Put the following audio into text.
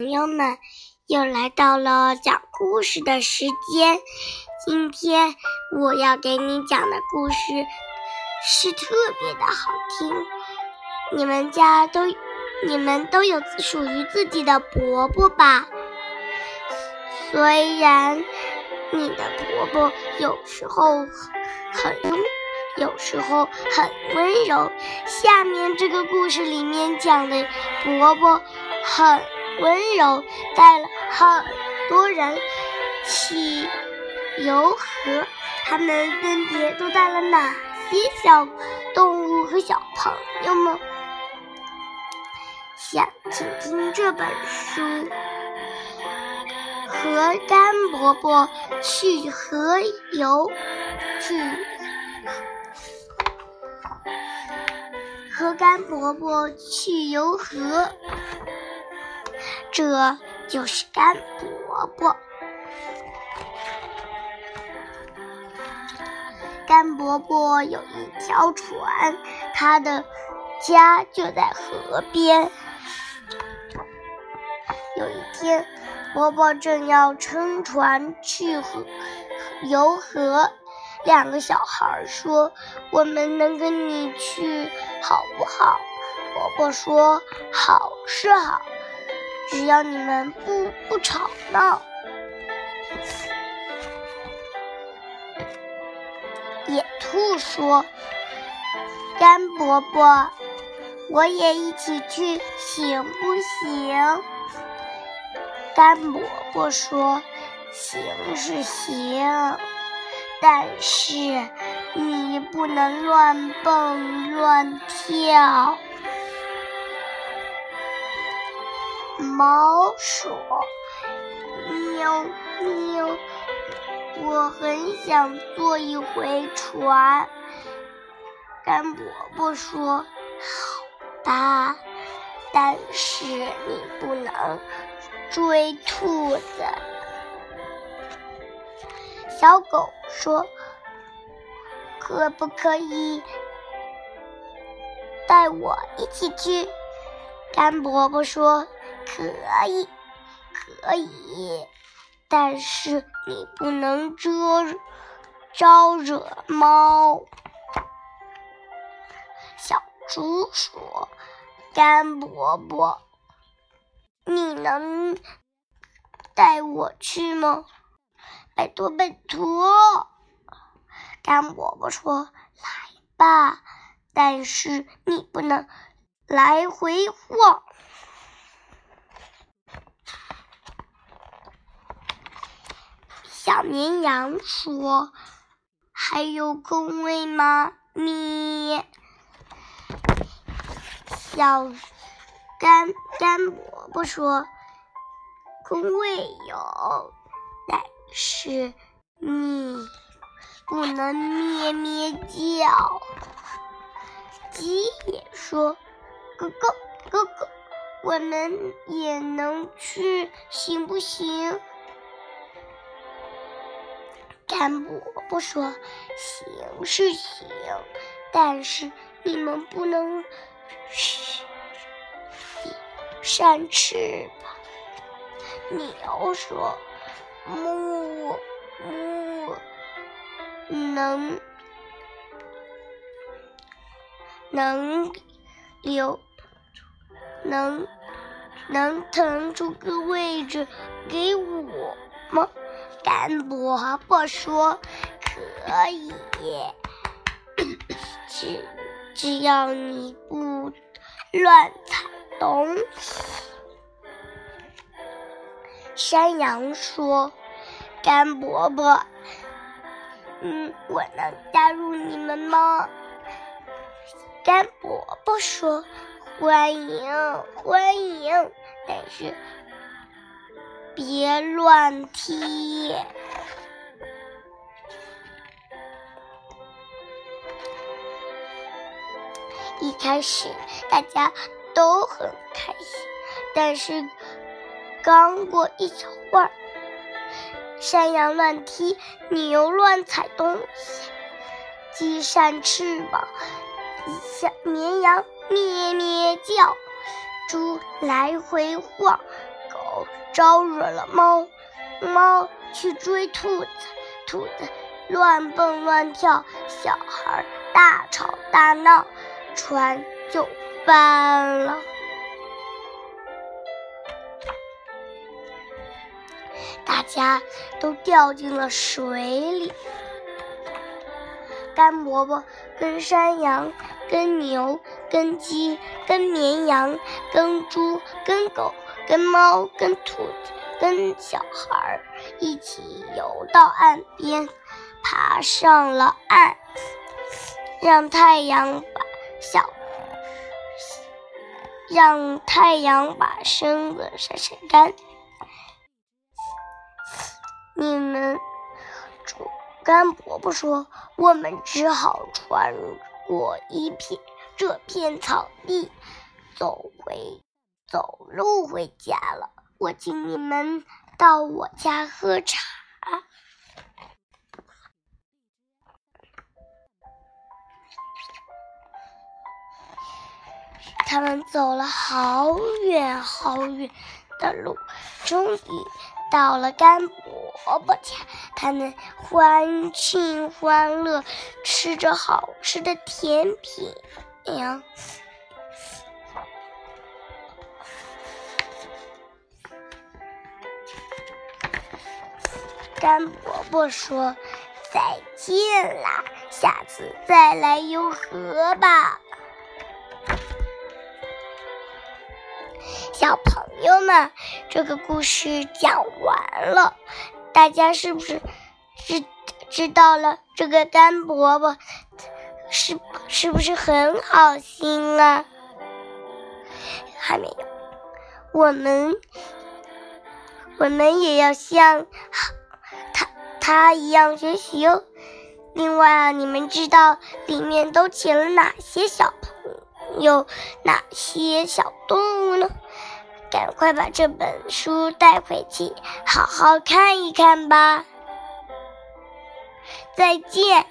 朋友们，又来到了讲故事的时间。今天我要给你讲的故事是特别的好听。你们家都，你们都有属于自己的伯伯吧？虽然你的伯伯有时候很凶，有时候很温柔。下面这个故事里面讲的伯伯很。温柔带了好多人去游河，他们分别都带了哪些小动物和小朋友们？想听听这本书《和甘伯伯去河游》，去和甘伯伯去游河。这就是甘伯伯。甘伯伯有一条船，他的家就在河边。有一天，伯伯正要乘船去河游河，两个小孩说：“我们能跟你去好不好？”伯伯说：“好是好。”只要你们不不吵闹，野兔说：“干伯伯，我也一起去行不行？”干伯伯说：“行是行，但是你不能乱蹦乱跳。”猫说：“喵喵，我很想坐一回船。”干伯伯说：“好吧，但是你不能追兔子。”小狗说：“可不可以带我一起去？”干伯伯说。可以，可以，但是你不能遮招惹猫。小猪说：“干伯伯，你能带我去吗？拜托，拜托。”干伯伯说：“来吧，但是你不能来回晃。”小绵羊说：“还有空位吗？”咪。小干干伯伯说：“空位有，但是你不能咩咩叫。”鸡也说：“哥哥哥哥，我们也能去，行不行？”干伯伯说：“行是行，但是你们不能扇翅膀。”牛说：“木木能能留能能腾出个位置给我吗？”干伯伯说：“可以，只只要你不乱踩东西。”山羊说：“干伯伯，嗯，我能加入你们吗？”干伯伯说：“欢迎，欢迎，但是。”别乱踢！一开始大家都很开心，但是刚过一小会儿，山羊乱踢，牛乱踩东西，鸡扇翅膀，小绵羊咩咩叫，猪来回晃。狗招惹了猫，猫去追兔子，兔子乱蹦乱跳，小孩大吵大闹，船就翻了。大家都掉进了水里。干伯伯跟山羊、跟牛、跟鸡、跟绵羊、跟猪、跟狗、跟猫、跟兔子、跟小孩一起游到岸边，爬上了岸，让太阳把小让太阳把身子晒晒干。你们，主干伯伯说：“我们只好穿过一片这片草地，走回走路回家了。我请你们到我家喝茶。”他们走了好远好远的路，终于。到了干伯伯家，他们欢庆欢乐，吃着好吃的甜品呀。干伯伯说：“再见啦，下次再来游河吧。”小朋友们，这个故事讲完了，大家是不是知知道了这个干伯伯是是不是很好心啊？还没有，我们我们也要像他一样学习哦。另外啊，你们知道里面都请了哪些小朋友，哪些小动物呢？赶快把这本书带回去，好好看一看吧。再见。